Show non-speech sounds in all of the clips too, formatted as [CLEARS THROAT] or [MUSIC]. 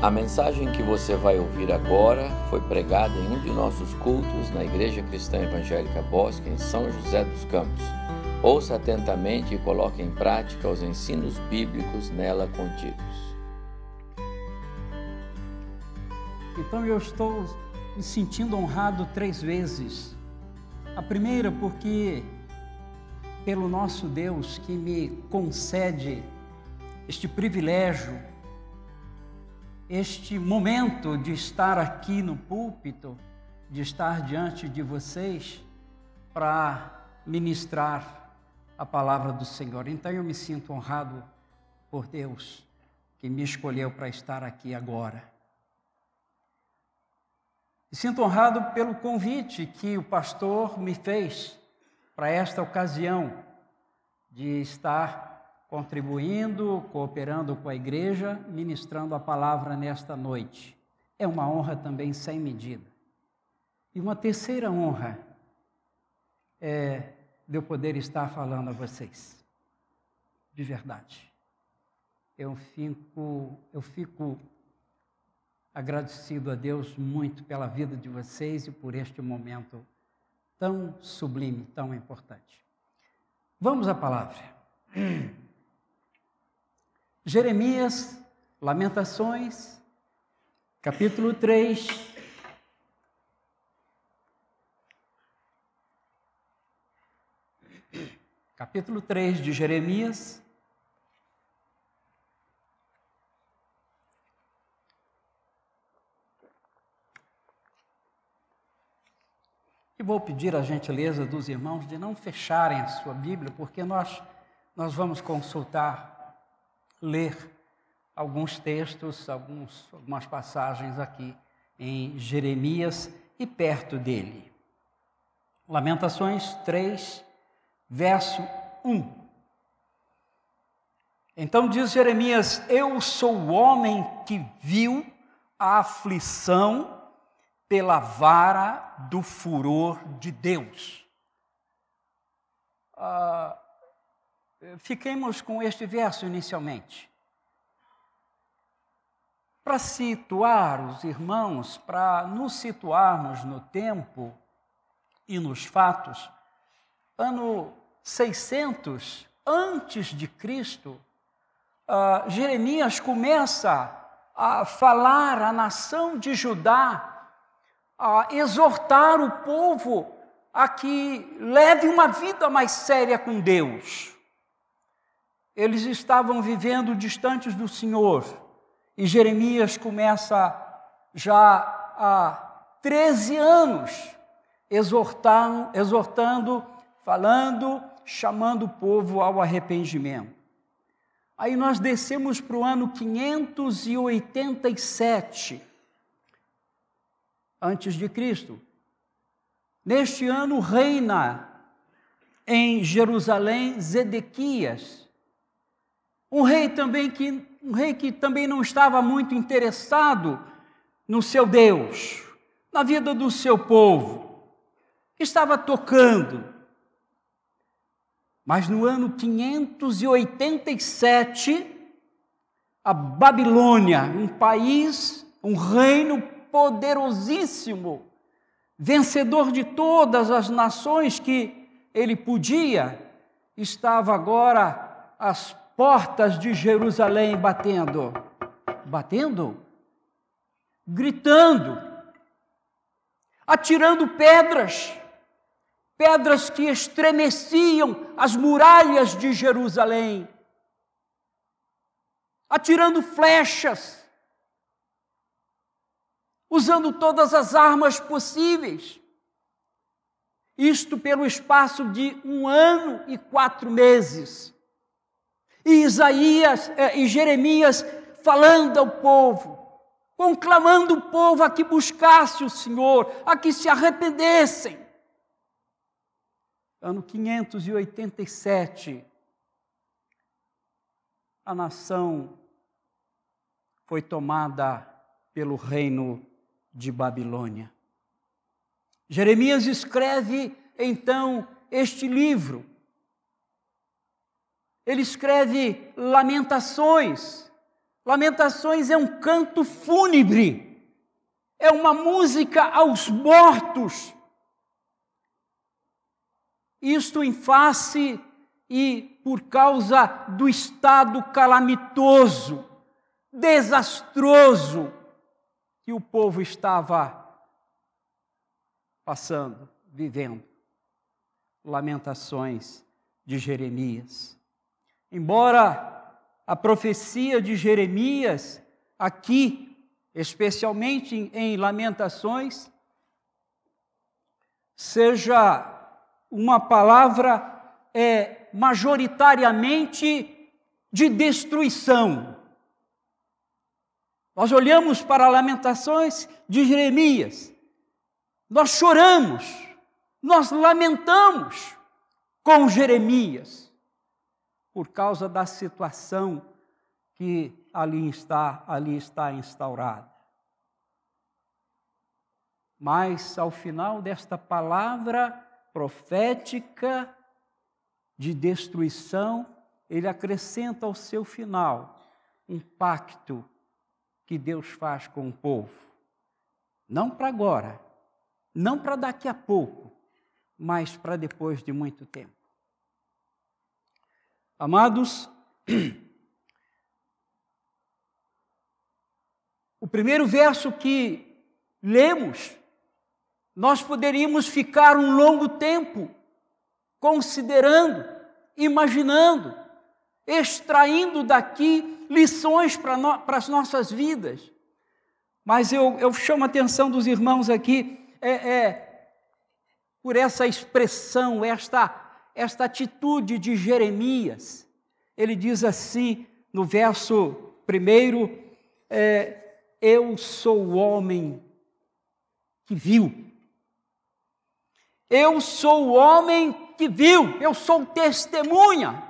A mensagem que você vai ouvir agora foi pregada em um de nossos cultos na Igreja Cristã Evangélica Bosque, em São José dos Campos. Ouça atentamente e coloque em prática os ensinos bíblicos nela contidos. Então eu estou me sentindo honrado três vezes. A primeira, porque pelo nosso Deus que me concede este privilégio este momento de estar aqui no púlpito, de estar diante de vocês para ministrar a palavra do Senhor. Então eu me sinto honrado por Deus que me escolheu para estar aqui agora. Me sinto honrado pelo convite que o pastor me fez para esta ocasião de estar contribuindo, cooperando com a igreja, ministrando a palavra nesta noite. É uma honra também sem medida. E uma terceira honra é de eu poder estar falando a vocês. De verdade. Eu fico, eu fico agradecido a Deus muito pela vida de vocês e por este momento tão sublime, tão importante. Vamos à palavra. [CLEARS THROAT] Jeremias, Lamentações, capítulo 3. Capítulo 3 de Jeremias. E vou pedir a gentileza dos irmãos de não fecharem a sua Bíblia, porque nós, nós vamos consultar ler alguns textos, alguns, algumas passagens aqui em Jeremias e perto dele. Lamentações 3, verso 1. Então diz Jeremias: Eu sou o homem que viu a aflição pela vara do furor de Deus. Ah, Fiquemos com este verso inicialmente. Para situar os irmãos, para nos situarmos no tempo e nos fatos, ano 600 antes de Cristo, uh, Jeremias começa a falar à nação de Judá, a exortar o povo a que leve uma vida mais séria com Deus eles estavam vivendo distantes do Senhor. E Jeremias começa já há 13 anos exortando, exortando, falando, chamando o povo ao arrependimento. Aí nós descemos para o ano 587 antes de Cristo. Neste ano reina em Jerusalém Zedequias, um rei também que um rei que também não estava muito interessado no seu Deus, na vida do seu povo, que estava tocando. Mas no ano 587, a Babilônia, um país, um reino poderosíssimo, vencedor de todas as nações que ele podia, estava agora às portas de Jerusalém batendo. Batendo? Gritando, atirando pedras, pedras que estremeciam as muralhas de Jerusalém, atirando flechas, usando todas as armas possíveis. Isto pelo espaço de um ano e quatro meses. E Isaías é, e Jeremias falando ao povo, conclamando o povo a que buscasse o Senhor, a que se arrependessem. Ano 587, a nação foi tomada pelo reino de Babilônia. Jeremias escreve então este livro ele escreve lamentações, Lamentações é um canto fúnebre, é uma música aos mortos. Isto em face e por causa do estado calamitoso, desastroso que o povo estava passando, vivendo. Lamentações de Jeremias. Embora a profecia de Jeremias, aqui, especialmente em, Lamentações, seja uma palavra é, majoritariamente de destruição. Nós olhamos para Lamentações de Jeremias, nós choramos, nós lamentamos com Jeremias, por causa da situação que ali está, ali está instaurada. Mas ao final desta palavra profética de destruição, ele acrescenta ao seu final um pacto que Deus faz com o povo. Não para agora, não para daqui a pouco, mas para depois de muito tempo. Amados, o primeiro verso que lemos, nós poderíamos ficar um longo tempo considerando, imaginando, extraindo daqui lições para, no, as nossas vidas. Mas eu, eu chamo a atenção dos irmãos aqui é, é, por essa expressão, esta, esta atitude de Jeremias. Ele diz assim no verso primeiro: é, Eu sou o homem que viu. Eu sou o homem que viu, eu sou testemunha.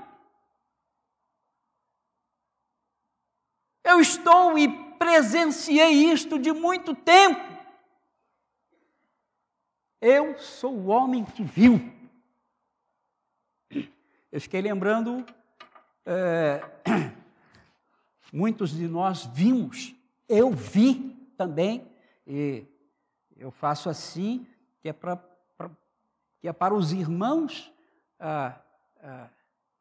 Eu estou e presenciei isto de muito tempo. Eu sou o homem que viu. Eu fiquei lembrando, é, [CLEARS THROAT] muitos de nós vimos, eu vi também, e eu faço assim, que é para que é para os irmãos ah, ah,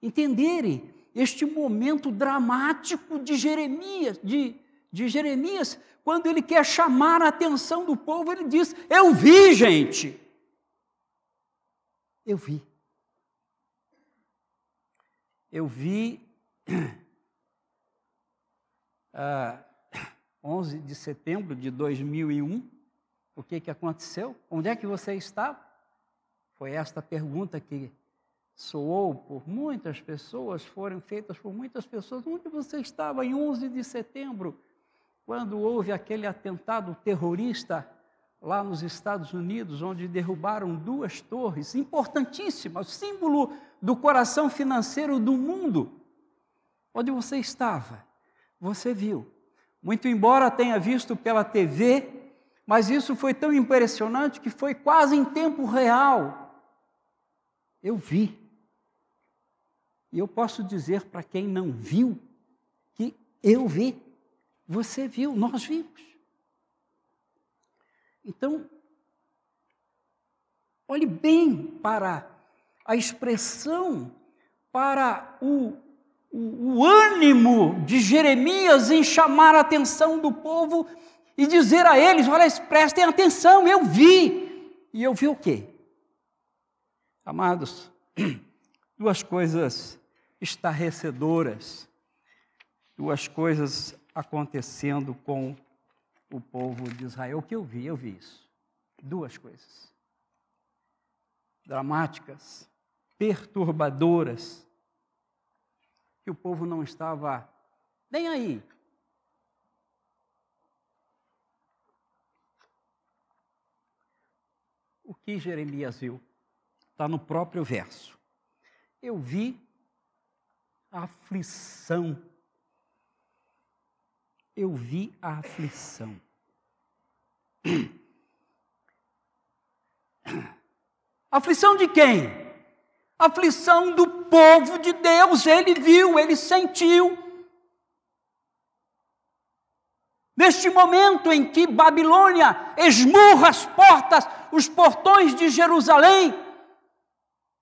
entenderem este momento dramático de Jeremias, de, de Jeremias, quando ele quer chamar a atenção do povo, ele diz: Eu vi, gente. Eu vi. Eu vi. [CLEARS THROAT] Ah, [CLEARS THROAT] 11 de setembro de 2001, o que, que aconteceu? Onde é que você estava? Foi esta pergunta que soou por muitas pessoas, foram feitas por muitas pessoas. Onde você estava em 11 de setembro, quando houve aquele atentado terrorista lá nos Estados Unidos, onde derrubaram duas torres importantíssimas, símbolo do coração financeiro do mundo? Onde você estava? Você viu. Muito embora tenha visto pela TV, mas isso foi tão impressionante que foi quase em tempo real. Eu vi. E eu posso dizer para quem não viu que eu vi. Você viu, nós vimos. Então, olhe bem para a expressão, para o, o, o, ânimo de Jeremias em chamar a atenção do povo e dizer a eles: olha, prestem atenção, eu vi. E eu vi o quê? Amados, [CLEARS THROAT] duas coisas estarrecedoras, duas coisas acontecendo com o povo de Israel. O que eu vi? Eu vi isso. Duas coisas. Dramáticas, perturbadoras, que o povo não estava nem aí. O que Jeremias viu? Está no próprio verso. Eu vi a aflição. Eu vi a aflição. [COUGHS] Aflição de quem? Aflição do povo de Deus. Ele viu, ele sentiu. Neste momento em que Babilônia esmurra as portas, os portões de Jerusalém,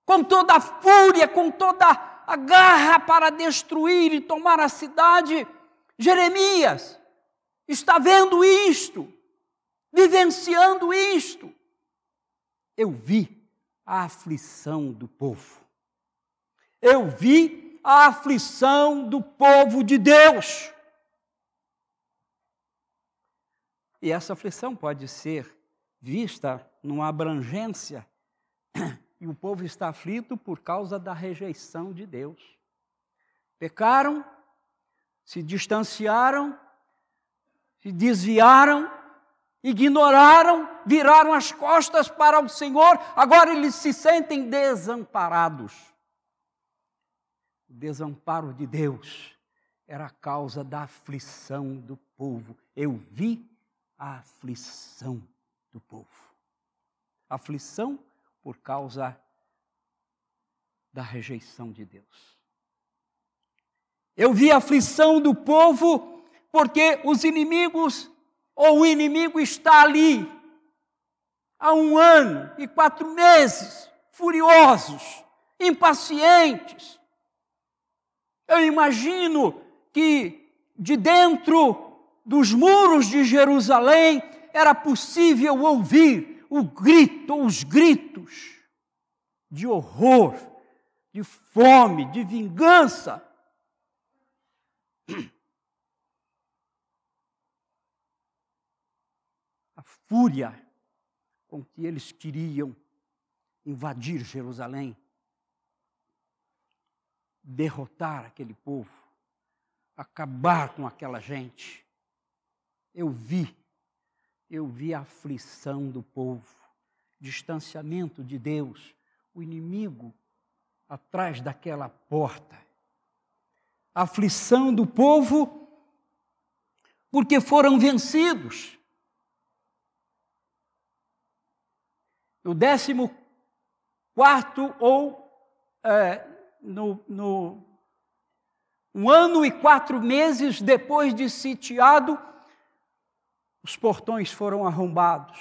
com toda a fúria, com toda a garra para destruir e tomar a cidade, Jeremias está vendo isto, vivenciando isto. Eu vi a aflição do povo. Eu vi a aflição do povo de Deus. E essa aflição pode ser vista numa abrangência, [CLEARS THROAT] e o povo está aflito por causa da rejeição de Deus. Pecaram, se distanciaram, se desviaram, ignoraram, viraram as costas para o Senhor, agora eles se sentem desamparados. O desamparo de Deus era a causa da aflição do povo. Eu vi a aflição do povo. Aflição por causa da rejeição de Deus. Eu vi a aflição do povo porque os inimigos, ou o inimigo está ali há um ano e quatro meses, furiosos, impacientes. Eu imagino que de dentro dos muros de Jerusalém, era possível ouvir o grito, os gritos de horror, de fome, de vingança. Fúria com que eles queriam invadir Jerusalém, derrotar aquele povo, acabar com aquela gente. Eu vi, eu vi a aflição do povo, distanciamento de Deus, o inimigo atrás daquela porta. Aflição do povo, porque foram vencidos. No décimo quarto ou é, no, no um ano e quatro meses depois de sitiado, os portões foram arrombados.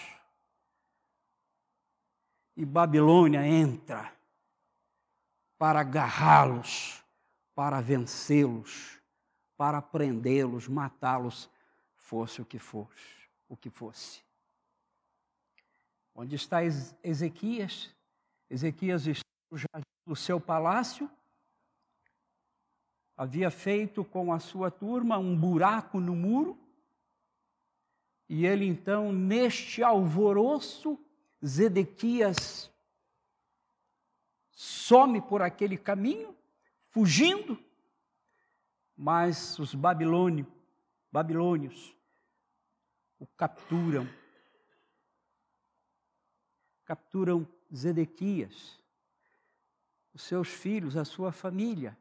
E Babilônia entra para agarrá-los, para vencê-los, para prendê-los, matá-los, fosse o que fosse, o que fosse. Onde está Ezequias? Ezequias está no seu palácio, havia feito com a sua turma um buraco no muro, e ele então, neste alvoroço, Zedequias some por aquele caminho, fugindo, mas os babilônios, babilônios o capturam. Capturam Zedequias, os seus filhos, a sua família.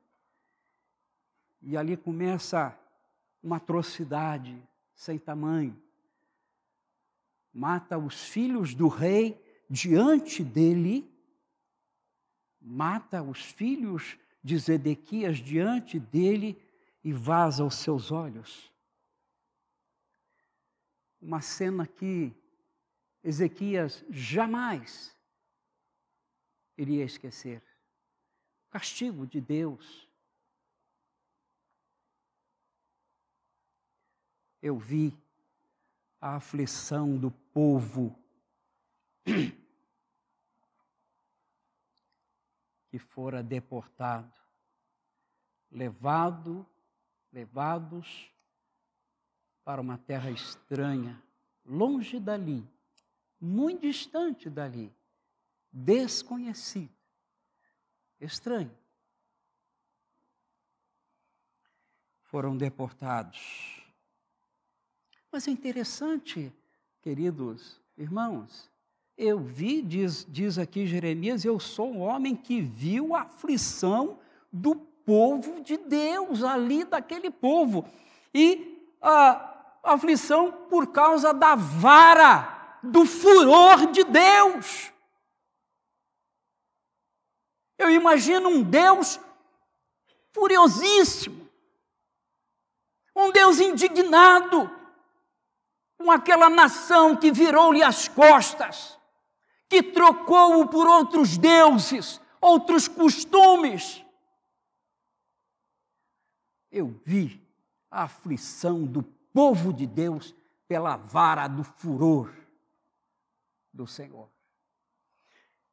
E ali começa uma atrocidade sem tamanho mata os filhos do rei diante dele, mata os filhos de Zedequias diante dele e vaza os seus olhos. Uma cena que Ezequias jamais iria esquecer. Castigo de Deus. Eu vi a aflição do povo [CLEARS THROAT] que fora deportado, levado, levados para uma terra estranha, longe dali, muito distante dali, desconhecido, estranho. Foram deportados mas é interessante, queridos irmãos, eu vi, diz, diz aqui Jeremias, eu sou um homem que viu a aflição do povo de Deus, ali daquele povo. E a aflição por causa da vara, do furor de Deus. Eu imagino um Deus furiosíssimo, um Deus indignado, com aquela nação que virou-lhe as costas, que trocou-o por outros deuses, outros costumes. Eu vi a aflição do povo de Deus pela vara do furor do Senhor.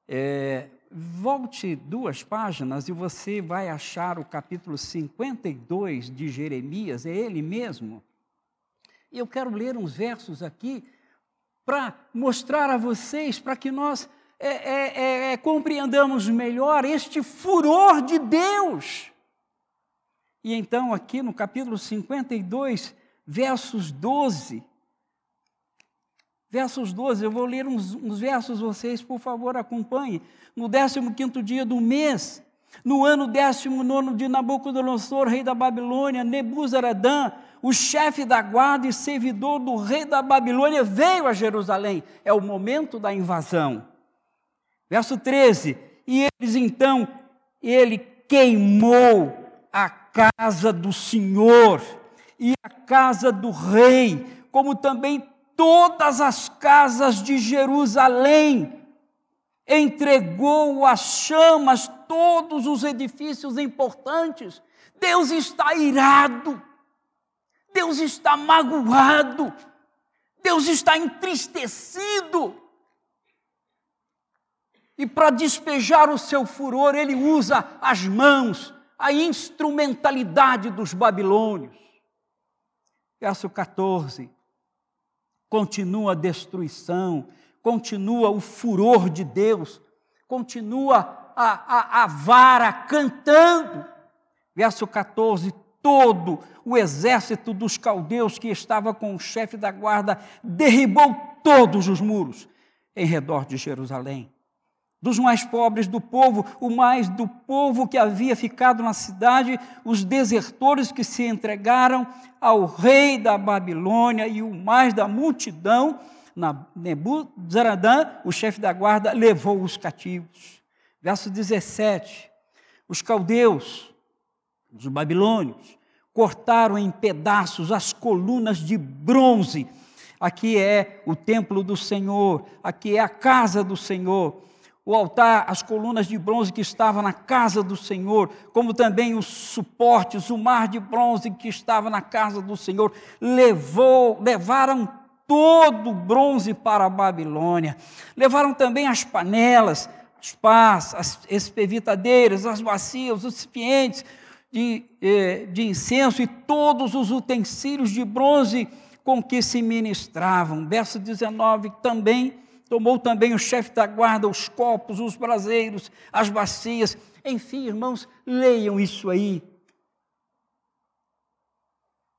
É, volte duas páginas e você vai achar o capítulo 52 de Jeremias, é ele mesmo. E eu quero ler uns versos aqui para mostrar a vocês, para que nós é, é, é, é, compreendamos melhor este furor de Deus. E então, aqui no capítulo 52, versos 12. Versos 12, eu vou ler uns, uns versos, vocês, por favor, acompanhem. No 15 dia do mês, no ano 19 de Nabucodonosor, rei da Babilônia, Nebuzaradã, o chefe da guarda e servidor do rei da Babilônia, veio a Jerusalém. É o momento da invasão. Verso 13: E eles então, ele queimou a casa do Senhor e a casa do rei, como também todas as casas de Jerusalém. Entregou às chamas todos os edifícios importantes. Deus está irado. Deus está magoado, Deus está entristecido. E para despejar o seu furor, ele usa as mãos, a instrumentalidade dos babilônios. Verso 14. Continua a destruição, continua o furor de Deus, continua a, a, a vara cantando. Verso 14: todo o exército dos caldeus que estava com o chefe da guarda derribou todos os muros em redor de Jerusalém. Dos mais pobres do povo, o mais do povo que havia ficado na cidade, os desertores que se entregaram ao rei da Babilônia e o mais da multidão, Nebuzaradã, o chefe da guarda, levou os cativos. Verso 17: Os caldeus, os babilônios, cortaram em pedaços as colunas de bronze. Aqui é o templo do Senhor, aqui é a casa do Senhor. O altar, as colunas de bronze que estavam na casa do Senhor, como também os suportes, o mar de bronze que estava na casa do Senhor, levou, levaram todo o bronze para a Babilônia. Levaram também as panelas, as pás, as espevitadeiras, as bacias, os recipientes, de, eh, de incenso e todos os utensílios de bronze com que se ministravam. Verso 19 também tomou também o chefe da guarda os copos, os braseiros, as bacias. Enfim, irmãos, leiam isso aí.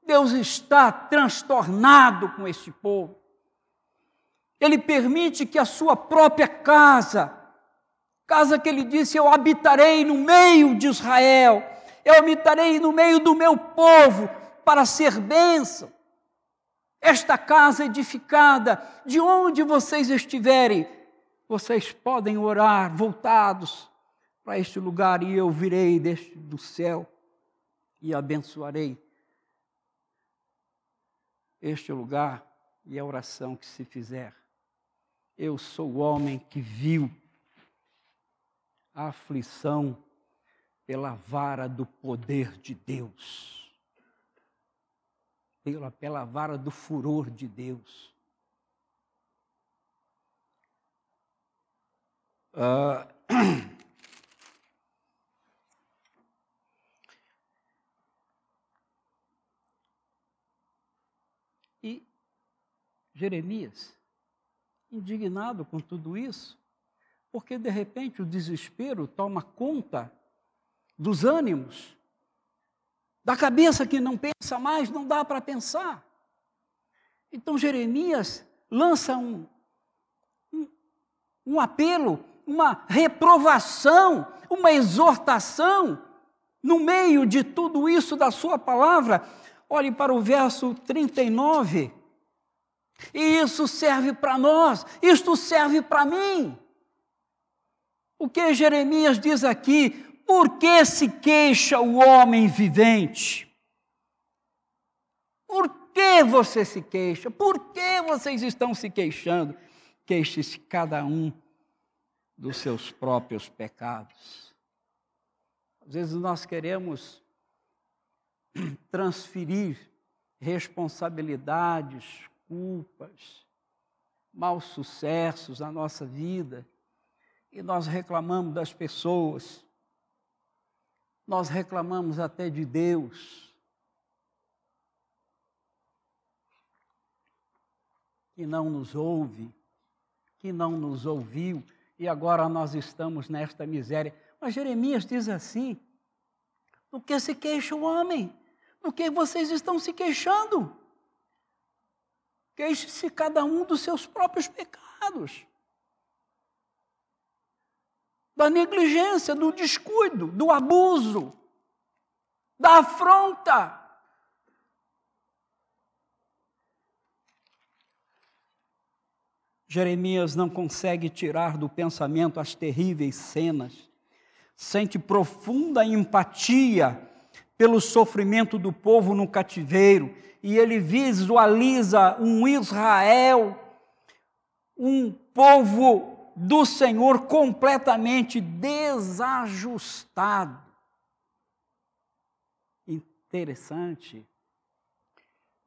Deus está transtornado com este povo. Ele permite que a sua própria casa, casa que ele disse: Eu habitarei no meio de Israel, eu habitarei no meio do meu povo para ser bênção. Esta casa edificada, de onde vocês estiverem, vocês podem orar voltados para este lugar e eu virei deste, do céu e abençoarei este lugar e a oração que se fizer. Eu sou o homem que viu a aflição pela vara do poder de Deus, pela, pela vara do furor de Deus. Uh, [CLEARS THROAT] e Jeremias, indignado com tudo isso, porque de repente o desespero toma conta dos ânimos, da cabeça que não pensa mais, não dá para pensar. Então Jeremias lança um, um, um apelo, uma reprovação, uma exortação no meio de tudo isso da sua palavra. Olhe para o verso 39. E isso serve para nós, isto serve para mim. O que Jeremias diz aqui? Por que se queixa o homem vivente? Por que você se queixa? Por que vocês estão se queixando? Queixe-se cada um dos seus próprios pecados. Às vezes nós queremos [CLEARS THROAT] transferir responsabilidades, culpas, maus sucessos na nossa vida e nós reclamamos das pessoas, nós reclamamos até de Deus. Que não nos ouve, que não nos ouviu, e agora nós estamos nesta miséria. Mas Jeremias diz assim: do que se queixa o homem? Do que vocês estão se queixando? Queixe-se cada um dos seus próprios pecados. Da negligência, do descuido, do abuso, da afronta. Jeremias não consegue tirar do pensamento as terríveis cenas, sente profunda empatia pelo sofrimento do povo no cativeiro, e ele visualiza um Israel, um povo do Senhor completamente desajustado. Interessante.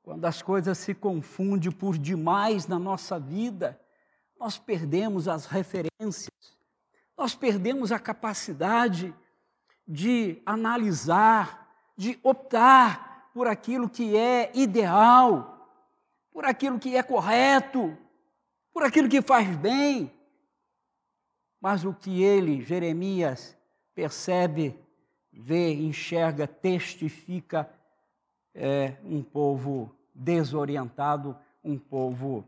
Quando as coisas se confundem por demais na nossa vida, nós perdemos as referências, nós perdemos a capacidade de analisar, de optar por aquilo que é ideal, por aquilo que é correto, por aquilo que faz bem. Mas o que ele, Jeremias, percebe, vê, enxerga, testifica é um povo desorientado, um povo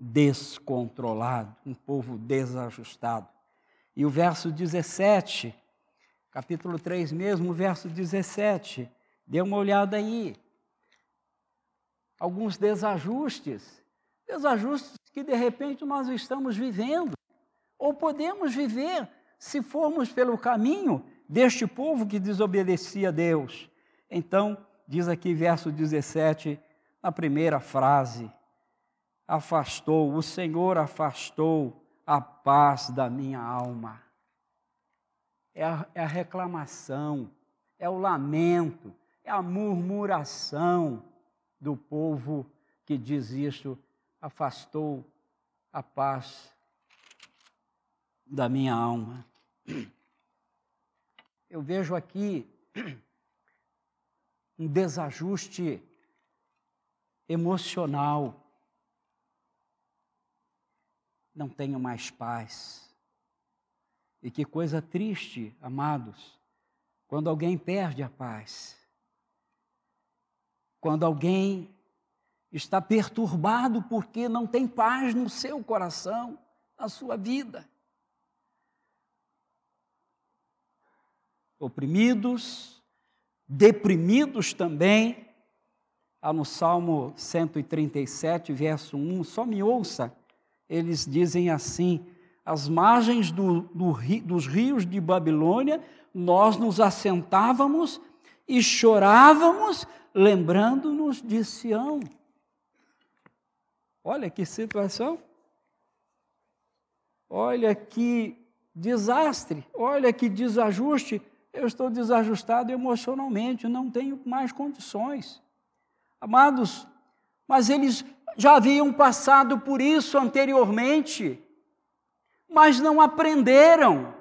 descontrolado, um povo desajustado. E o verso 17, capítulo 3 mesmo, verso 17, dê uma olhada aí. Alguns desajustes, desajustes que de repente nós estamos vivendo, ou podemos viver se formos pelo caminho deste povo que desobedecia a Deus. Então, diz aqui verso 17, na primeira frase, afastou, o Senhor afastou a paz da minha alma. É a, é a reclamação, é o lamento, é a murmuração do povo que diz isso, afastou a paz da minha alma. Eu vejo aqui [CLEARS THROAT] um desajuste emocional não tenho mais paz. E que coisa triste, amados, quando alguém perde a paz. Quando alguém está perturbado porque não tem paz no seu coração, na sua vida. Oprimidos, deprimidos também. Há no Salmo 137, verso 1, só me ouça eles dizem assim: às margens do, do, dos rios de Babilônia, nós nos assentávamos e chorávamos, lembrando-nos de Sião. Olha que situação. Olha que desastre, olha que desajuste. Eu estou desajustado emocionalmente, não tenho mais condições. Amados, mas eles já haviam passado por isso anteriormente, mas não aprenderam.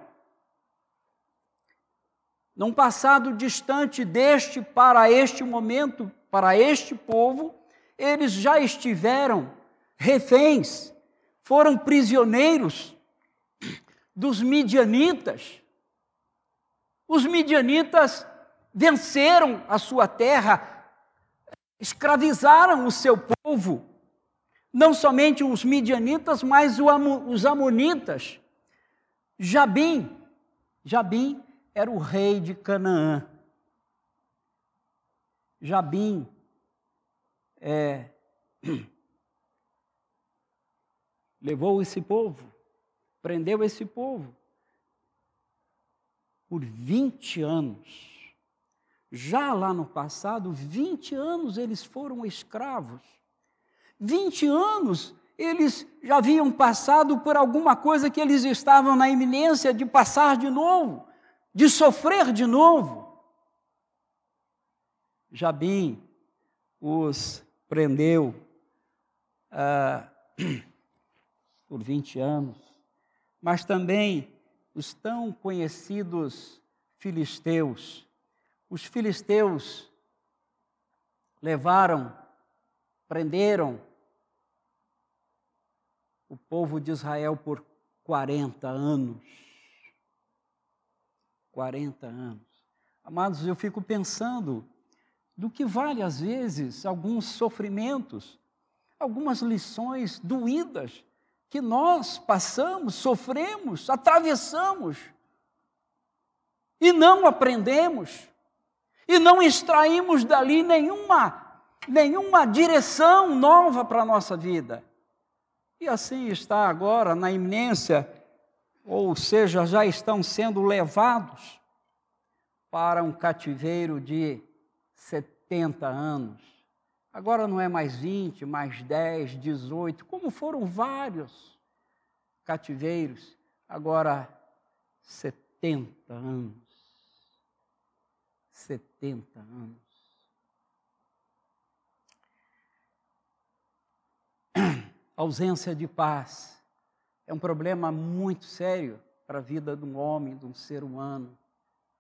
Num passado distante deste para este momento, para este povo, eles já estiveram reféns, foram prisioneiros dos midianitas. Os midianitas venceram a sua terra, escravizaram o seu povo não somente os midianitas, mas os amonitas. Jabim, Jabim era o rei de Canaã. Jabim é, [CLEARS THROAT] levou esse povo, prendeu esse povo por 20 anos. já lá no passado, 20 anos eles foram escravos. 20 anos eles já haviam passado por alguma coisa que eles estavam na iminência de passar de novo, de sofrer de novo. Jabim os prendeu ah, [CLEARS THROAT] por 20 anos, mas também os tão conhecidos filisteus. Os filisteus levaram, prenderam o povo de Israel por 40 anos. 40 anos. Amados, eu fico pensando do que vale às vezes alguns sofrimentos, algumas lições doídas que nós passamos, sofremos, atravessamos e não aprendemos e não extraímos dali nenhuma nenhuma direção nova para a nossa vida. E assim está agora na iminência, ou seja, já estão sendo levados para um cativeiro de 70 anos. Agora não é mais 20, mais 10, 18, como foram vários cativeiros, agora 70 anos. 70 anos. [CLEARS THROAT] ausência de paz é um problema muito sério para a vida de um homem, de um ser humano,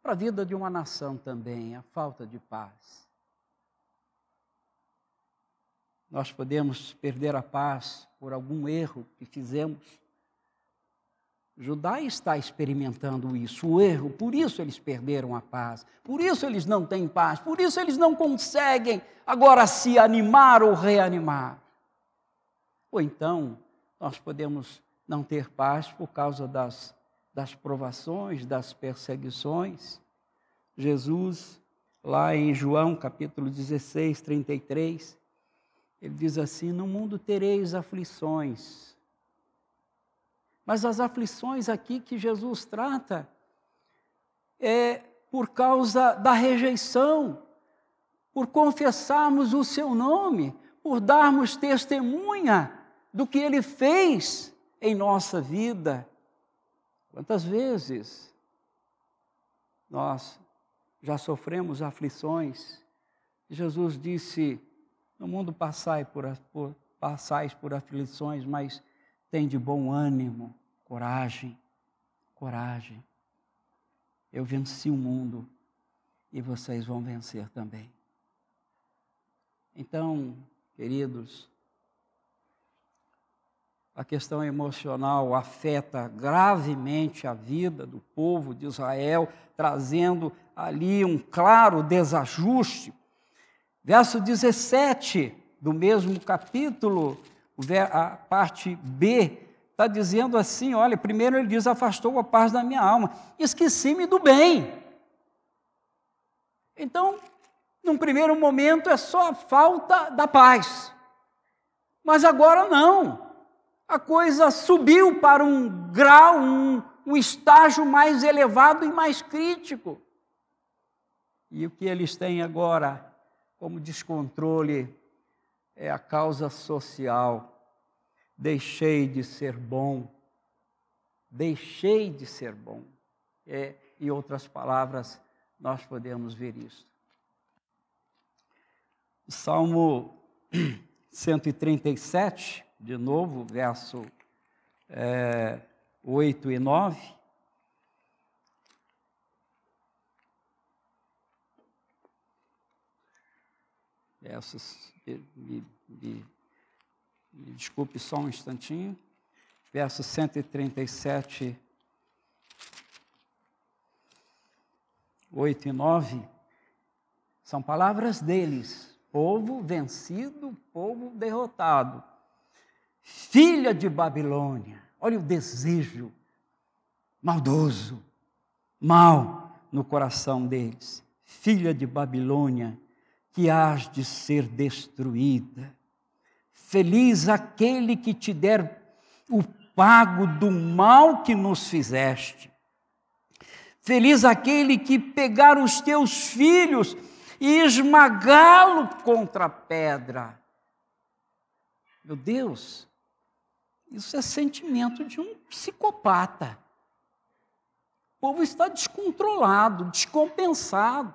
para a vida de uma nação também, a falta de paz. Nós podemos perder a paz por algum erro que fizemos. Judá está experimentando isso, o erro, por isso eles perderam a paz, por isso eles não têm paz, por isso eles não conseguem agora se animar ou reanimar. Ou então, nós podemos não ter paz por causa das, das provações, das perseguições. Jesus, lá em João capítulo 16, 33, ele diz assim: No mundo tereis aflições. Mas as aflições aqui que Jesus trata é por causa da rejeição, por confessarmos o seu nome, por darmos testemunha do que ele fez em nossa vida. Quantas vezes nós já sofremos aflições? Jesus disse: No mundo passai por, por, passais por aflições, mas tem de bom ânimo, coragem, coragem. Eu venci o mundo e vocês vão vencer também. Então, queridos, a questão emocional afeta gravemente a vida do povo de Israel, trazendo ali um claro desajuste. Verso 17 do mesmo capítulo, a parte B, está dizendo assim: olha, primeiro ele diz: afastou a paz da minha alma, esqueci-me do bem. Então, num primeiro momento é só a falta da paz, mas agora não a coisa subiu para um grau, um, um estágio mais elevado e mais crítico. E o que eles têm agora como descontrole é a causa social. Deixei de ser bom. Deixei de ser bom. É, em outras palavras, nós podemos ver isso. Salmo [CLEARS THROAT] 137 de novo, verso é, 8 e 9. Versos, me, me, me desculpe só um instantinho. Verso 137, 8 e 9, são palavras deles, povo vencido, povo derrotado filha de Babilônia. Olha o desejo maldoso, mal no coração deles. Filha de Babilônia, que hás de ser destruída. Feliz aquele que te der o pago do mal que nos fizeste. Feliz aquele que pegar os teus filhos e esmagá-lo contra a pedra. Meu Deus, isso é sentimento de um psicopata. O povo está descontrolado, descompensado,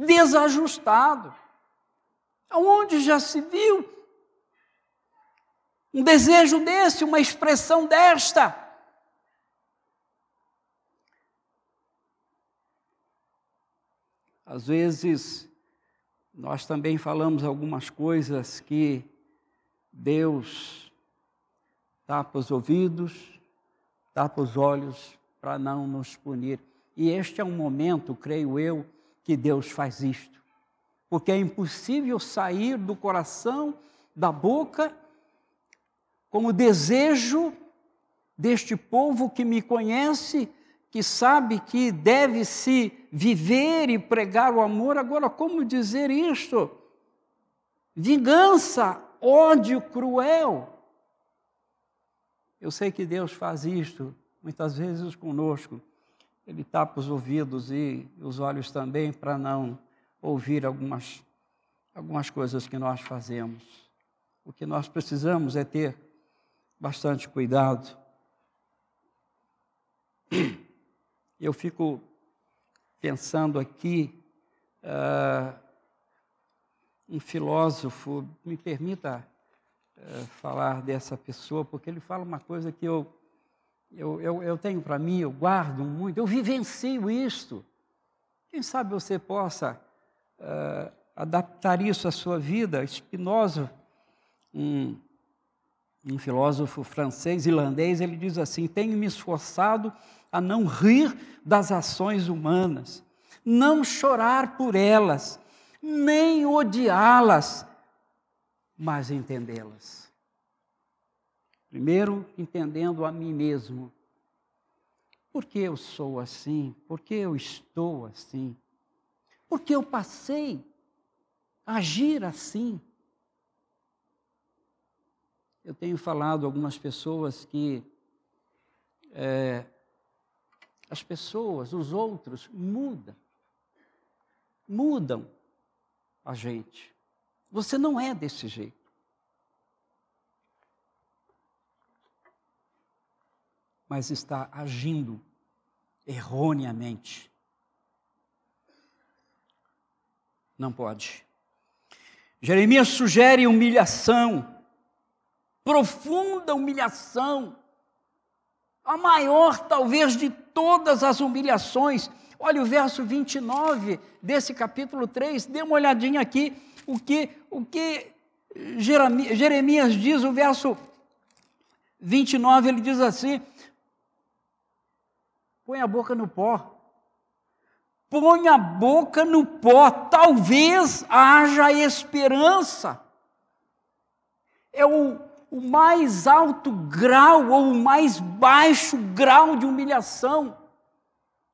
desajustado. Aonde já se viu um desejo desse, uma expressão desta? Às vezes, nós também falamos algumas coisas que Deus tapa os ouvidos, tapa os olhos para não nos punir. E este é um momento, creio eu, que Deus faz isto. Porque é impossível sair do coração, da boca, como desejo deste povo que me conhece, que sabe que deve se viver e pregar o amor. Agora, como dizer isto? Vingança, ódio cruel. Eu sei que Deus faz isto muitas vezes conosco. Ele tapa os ouvidos e os olhos também para não ouvir algumas, algumas coisas que nós fazemos. O que nós precisamos é ter bastante cuidado. [CLEARS THROAT] Eu fico pensando aqui, uh, um filósofo, me permita uh, falar dessa pessoa, porque ele fala uma coisa que eu, eu, eu, eu tenho para mim, eu guardo muito, eu vivencio isto. Quem sabe você possa uh, adaptar isso à sua vida. Spinoza, um, um filósofo francês, irlandês, ele diz assim: Tenho me esforçado a não rir das ações humanas, não chorar por elas, nem odiá-las, mas entendê-las. Primeiro, entendendo a mim mesmo. Por que eu sou assim? Por que eu estou assim? Por que eu passei a agir assim? Eu tenho falado algumas pessoas que é, as pessoas, os outros, mudam. Mudam a gente. Você não é desse jeito. Mas está agindo erroneamente. Não pode. Jeremias sugere humilhação, profunda humilhação, a maior talvez de todas as humilhações. Olha o verso 29 desse capítulo 3, dê uma olhadinha aqui, o que, o que Jeremias diz, o verso 29, ele diz assim: põe a boca no pó. Põe a boca no pó, talvez haja esperança. É o o mais alto grau ou o mais baixo grau de humilhação.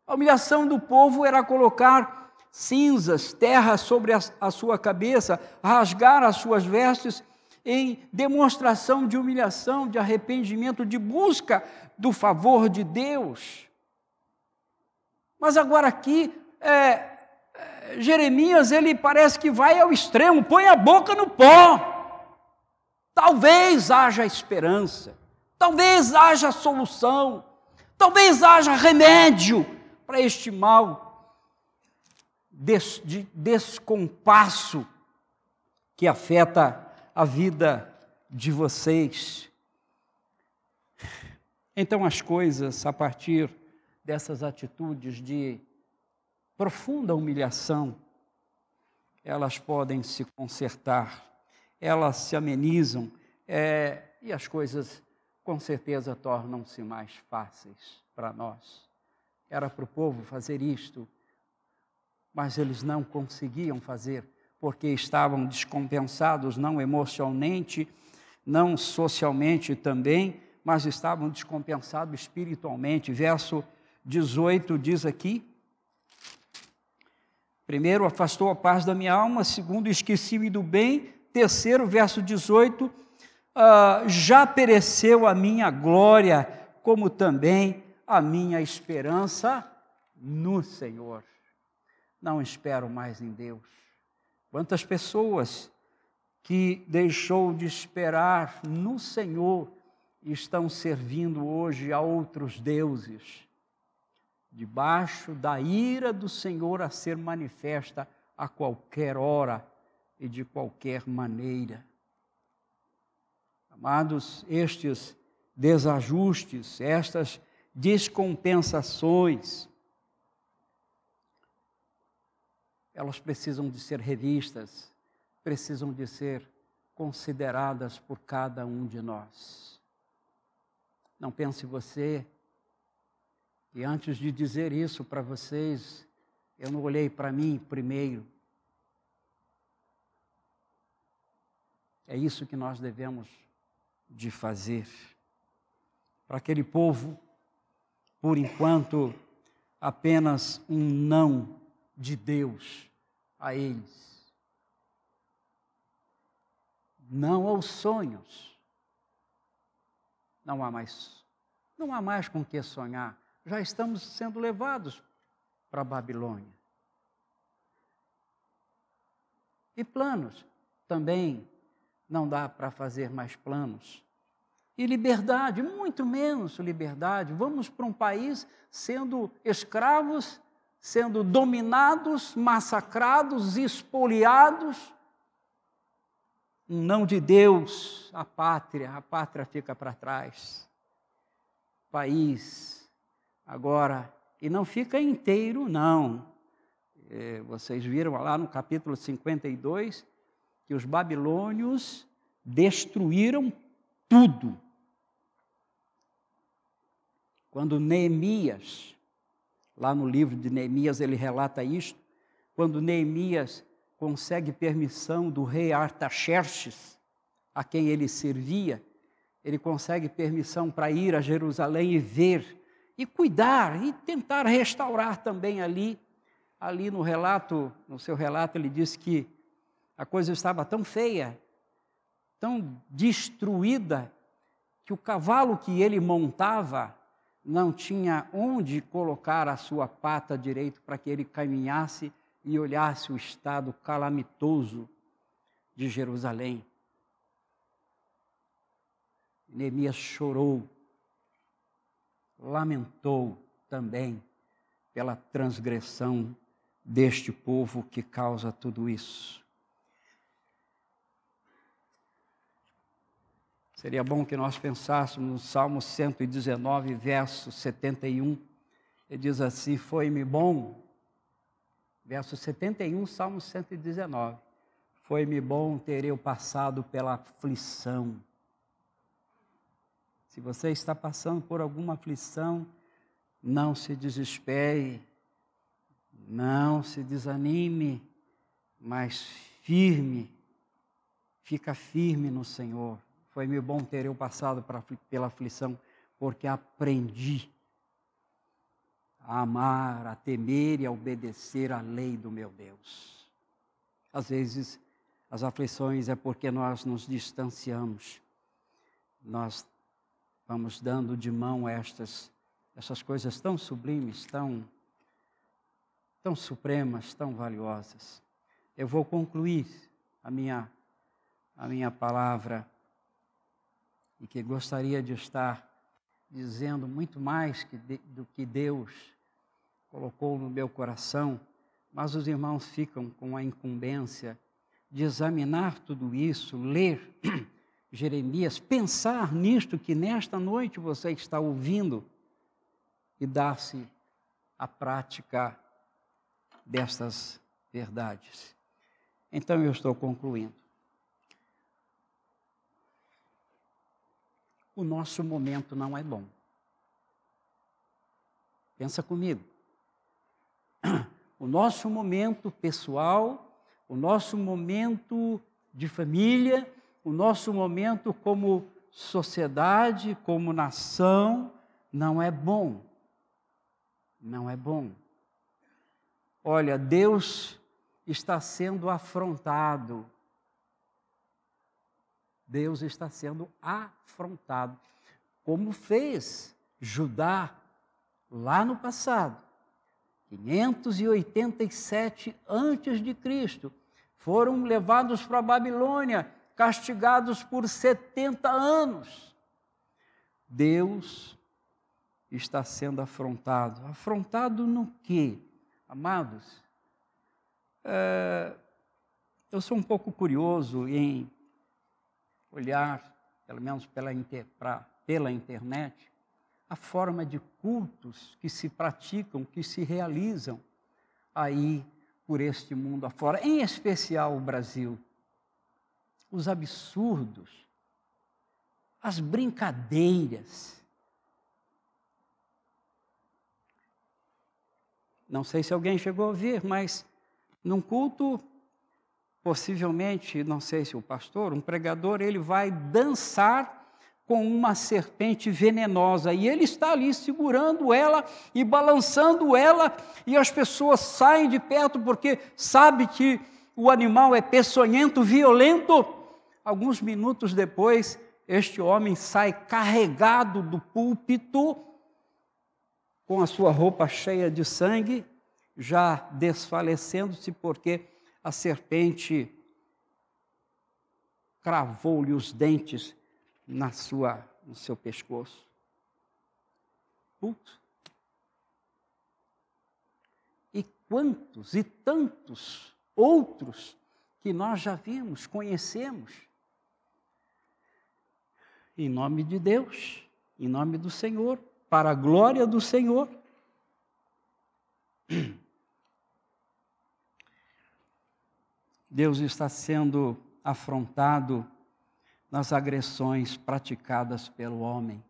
A humilhação do povo era colocar cinzas, terra sobre a, a sua cabeça, rasgar as suas vestes em demonstração de humilhação, de arrependimento, de busca do favor de Deus. Mas agora aqui, é, é Jeremias, ele parece que vai ao extremo, põe a boca no pó. Talvez haja esperança, talvez haja solução, talvez haja remédio para este mal des, de descompasso que afeta a vida de vocês. Então, as coisas, a partir dessas atitudes de profunda humilhação, elas podem se consertar elas se amenizam é, e as coisas com certeza tornam-se mais fáceis para nós. Era para o povo fazer isto, mas eles não conseguiam fazer porque estavam descompensados, não emocionalmente, não socialmente também, mas estavam descompensados espiritualmente. Verso 18 diz aqui: Primeiro, afastou a paz da minha alma, segundo, esqueci-me do bem, Terceiro, verso 18: uh, ah, Já pereceu a minha glória, como também a minha esperança no Senhor. Não espero mais em Deus. Quantas pessoas que deixou de esperar no Senhor estão servindo hoje a outros deuses, debaixo da ira do Senhor a ser manifesta a qualquer hora e de qualquer maneira. Amados, estes desajustes, estas descompensações, elas precisam de ser revistas, precisam de ser consideradas por cada um de nós. Não pense você que antes de dizer isso para vocês, eu não olhei para mim primeiro. É isso que nós devemos de fazer. Para aquele povo, por enquanto, apenas um não de Deus a eles. Não aos sonhos. Não há mais, não há mais com que sonhar. Já estamos sendo levados para a Babilônia. E planos também não dá para fazer mais planos. E liberdade, muito menos liberdade. Vamos para um país sendo escravos, sendo dominados, massacrados, espoliados. Não de Deus, a pátria, a pátria fica para trás. País, agora, e não fica inteiro, não. É, vocês viram lá no capítulo 52, que os babilônios destruíram tudo. Quando Neemias, lá no livro de Neemias, ele relata isto, quando Neemias consegue permissão do rei Artaxerxes, a quem ele servia, ele consegue permissão para ir a Jerusalém e ver, e cuidar, e tentar restaurar também ali. Ali no relato, no seu relato, ele diz que a coisa estava tão feia, tão destruída, que o cavalo que ele montava não tinha onde colocar a sua pata direito para que ele caminhasse e olhasse o estado calamitoso de Jerusalém. Neemias chorou, lamentou também pela transgressão deste povo que causa tudo isso. Seria bom que nós pensássemos no Salmo 119, verso 71. Ele diz assim: Foi-me bom. Verso 71, Salmo 119. Foi-me bom ter eu passado pela aflição. Se você está passando por alguma aflição, não se desespere, não se desanime, mas firme, fica firme no Senhor. Foi-me bom ter eu passado pela aflição, porque aprendi a amar, a temer e a obedecer à lei do meu Deus. Às vezes, as aflições é porque nós nos distanciamos, nós vamos dando de mão estas, essas coisas tão sublimes, tão, tão supremas, tão valiosas. Eu vou concluir a minha, a minha palavra e que gostaria de estar dizendo muito mais que de, do que Deus colocou no meu coração, mas os irmãos ficam com a incumbência de examinar tudo isso, ler [CLEARS THROAT] Jeremias, pensar nisto que nesta noite você está ouvindo e dar-se a prática destas verdades. Então eu estou concluindo. o nosso momento não é bom. Pensa comigo. O nosso momento pessoal, o nosso momento de família, o nosso momento como sociedade, como nação, não é bom. Não é bom. Olha, Deus está sendo afrontado Deus está sendo afrontado, como fez Judá lá no passado. 587 antes de Cristo, foram levados para a Babilônia, castigados por 70 anos. Deus está sendo afrontado. Afrontado no quê? Amados, é, eu sou um pouco curioso em olhar, pelo menos pela, pra, pela internet, a forma de cultos que se praticam, que se realizam aí por este mundo afora, em especial o Brasil. Os absurdos, as brincadeiras. Não sei se alguém chegou a ver, mas num culto, possivelmente, não sei se o pastor, um pregador, ele vai dançar com uma serpente venenosa e ele está ali segurando ela e balançando ela e as pessoas saem de perto porque sabe que o animal é peçonhento, violento. Alguns minutos depois, este homem sai carregado do púlpito com a sua roupa cheia de sangue, já desfalecendo-se porque a serpente cravou-lhe os dentes na sua, no seu pescoço. Putz. E quantos e tantos outros que nós já vimos, conhecemos. Em nome de Deus, em nome do Senhor, para a glória do Senhor. Deus está sendo afrontado nas agressões praticadas pelo homem.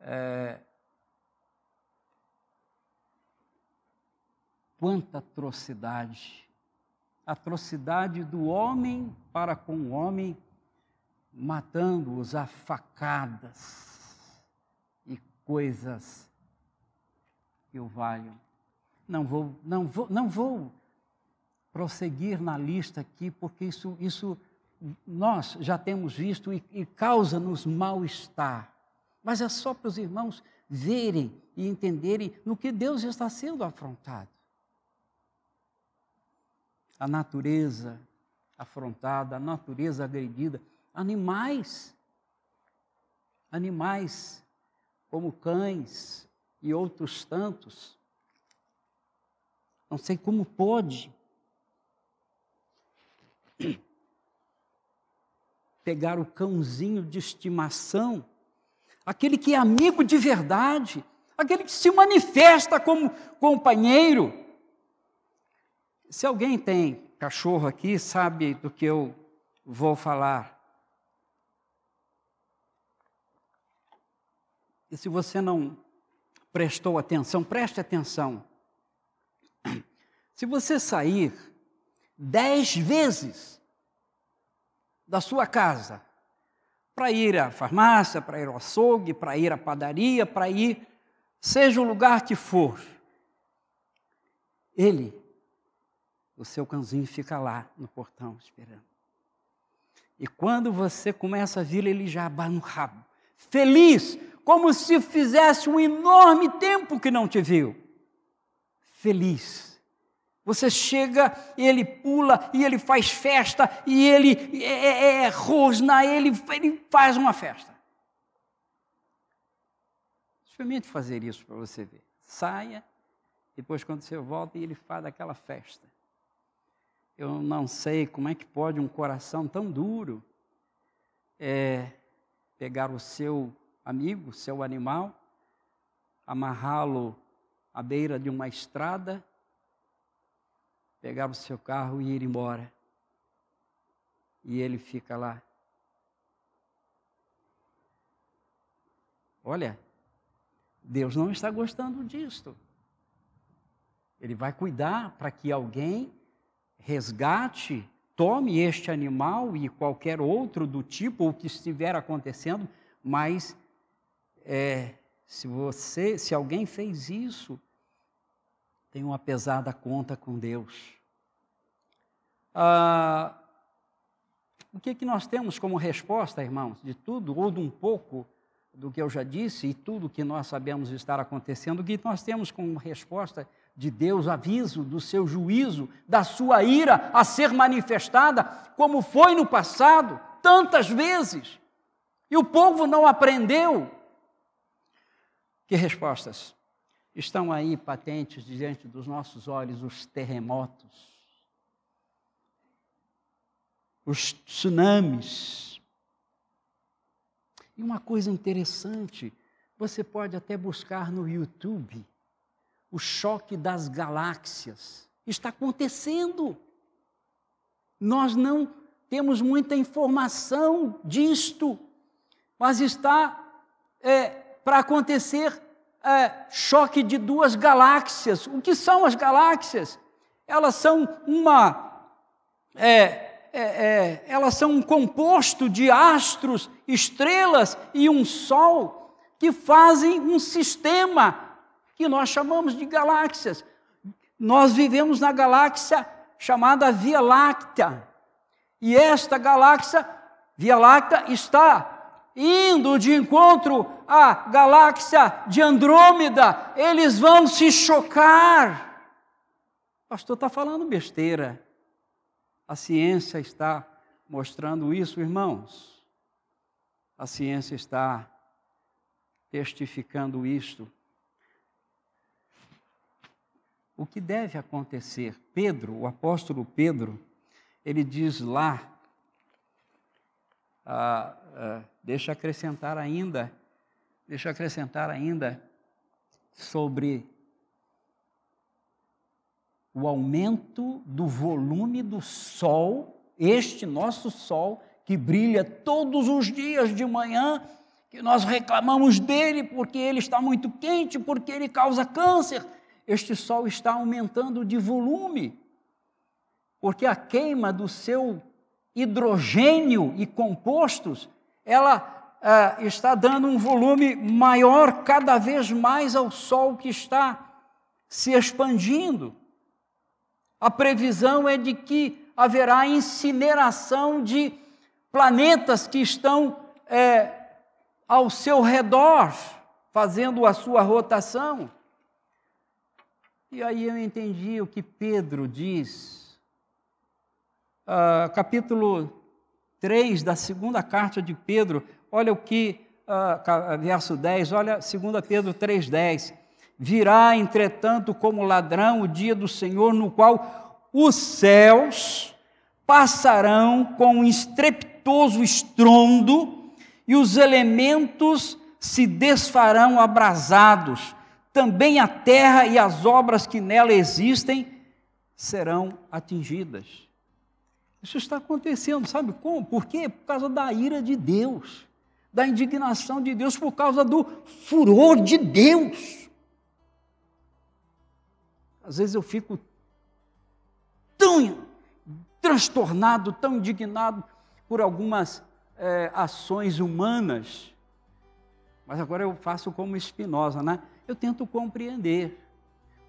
É... Quanta atrocidade! Atrocidade do homem para com o homem, matando-os a facadas e coisas que o valham. Não vou, não vou, não vou prosseguir na lista aqui, porque isso, isso nós já temos visto e, e causa-nos mal-estar. Mas é só para os irmãos verem e entenderem no que Deus está sendo afrontado. A natureza afrontada, a natureza agredida, animais, animais como cães e outros tantos. Não sei como pode [CLEARS THROAT] pegar o cãozinho de estimação, aquele que é amigo de verdade, aquele que se manifesta como companheiro. Se alguém tem cachorro aqui, sabe do que eu vou falar. E se você não prestou atenção, preste atenção. Se você sair dez vezes da sua casa para ir à farmácia, para ir ao açougue, para ir à padaria, para ir, seja o lugar que for, ele, o seu cãozinho, fica lá no portão esperando. E quando você começa a vir, ele já abana o rabo, feliz, como se fizesse um enorme tempo que não te viu. Feliz você chega, ele pula, e ele faz festa, e ele é, é, é rosna, ele, ele faz uma festa. Experimente fazer isso para você ver. Saia, depois quando você volta, e ele faz aquela festa. Eu não sei como é que pode um coração tão duro é, pegar o seu amigo, seu animal, amarrá-lo à beira de uma estrada pegar o seu carro e ir embora. E ele fica lá. Olha, Deus não está gostando disto. Ele vai cuidar para que alguém resgate, tome este animal e qualquer outro do tipo, o que estiver acontecendo, mas é, se você, se alguém fez isso, tem uma pesada conta com Deus. Ah, o que, que nós temos como resposta, irmãos, de tudo ou de um pouco do que eu já disse e tudo que nós sabemos estar acontecendo, que nós temos como resposta de Deus aviso do seu juízo, da sua ira a ser manifestada, como foi no passado, tantas vezes. E o povo não aprendeu. Que respostas? Estão aí patentes diante dos nossos olhos os terremotos, os tsunamis. E uma coisa interessante, você pode até buscar no YouTube o choque das galáxias. Está acontecendo. Nós não temos muita informação disto, mas está é, para acontecer é, choque de duas galáxias. O que são as galáxias? Elas são uma. É, é, é, elas são um composto de astros, estrelas e um sol que fazem um sistema que nós chamamos de galáxias. Nós vivemos na galáxia chamada Via Láctea. E esta galáxia, Via Láctea, está indo de encontro à galáxia de Andrômeda, eles vão se chocar. O pastor está falando besteira. A ciência está mostrando isso, irmãos. A ciência está testificando isto. O que deve acontecer? Pedro, o apóstolo Pedro, ele diz lá, ah, ah, deixa acrescentar ainda, deixa acrescentar ainda sobre o aumento do volume do sol, este nosso sol, que brilha todos os dias de manhã, que nós reclamamos dele porque ele está muito quente, porque ele causa câncer. Este sol está aumentando de volume, porque a queima do seu hidrogênio e compostos, ela ah, está dando um volume maior cada vez mais ao Sol que está se expandindo. A previsão é de que haverá incineração de planetas que estão é, ao seu redor, fazendo a sua rotação. E aí eu entendi o que Pedro diz. Uh, capítulo 3 da segunda carta de Pedro, olha o que, uh, verso 10, olha 2 Pedro 3,10. Virá, entretanto, como ladrão o dia do Senhor, no qual os céus passarão com um estrepitoso estrondo e os elementos se desfarão abrasados também a terra e as obras que nela existem serão atingidas. Isso está acontecendo, sabe como? Por quê? Por causa da ira de Deus, da indignação de Deus, por causa do furor de Deus. Às vezes eu fico tão transtornado, tão indignado por algumas é, ações humanas, mas agora eu faço como Espinosa, né? eu tento compreender.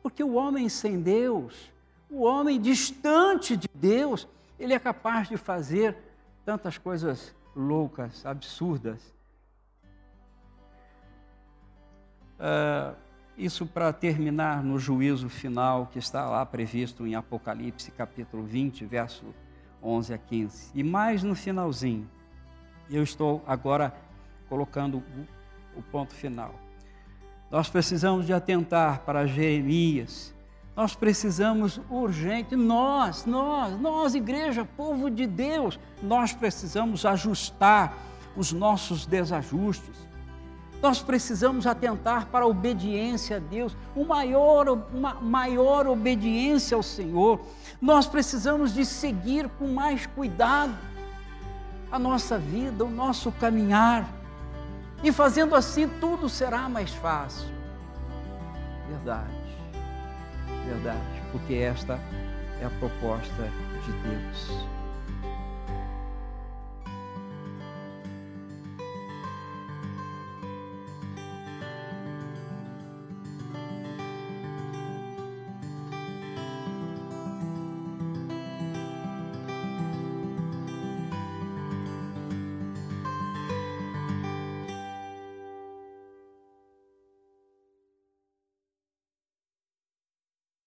Porque o homem sem Deus, o homem distante de Deus, ele é capaz de fazer tantas coisas loucas, absurdas. Uh, isso para terminar no juízo final que está lá previsto em Apocalipse capítulo 20, verso 11 a 15. E mais no finalzinho, eu estou agora colocando o, o ponto final. Nós precisamos de atentar para Jeremias. Nós precisamos urgente, nós, nós, nós, igreja, povo de Deus, nós precisamos ajustar os nossos desajustes. Nós precisamos atentar para a obediência a Deus, uma maior, uma maior obediência ao Senhor. Nós precisamos de seguir com mais cuidado a nossa vida, o nosso caminhar. E fazendo assim, tudo será mais fácil. Verdade, verdade, porque esta é a proposta de Deus.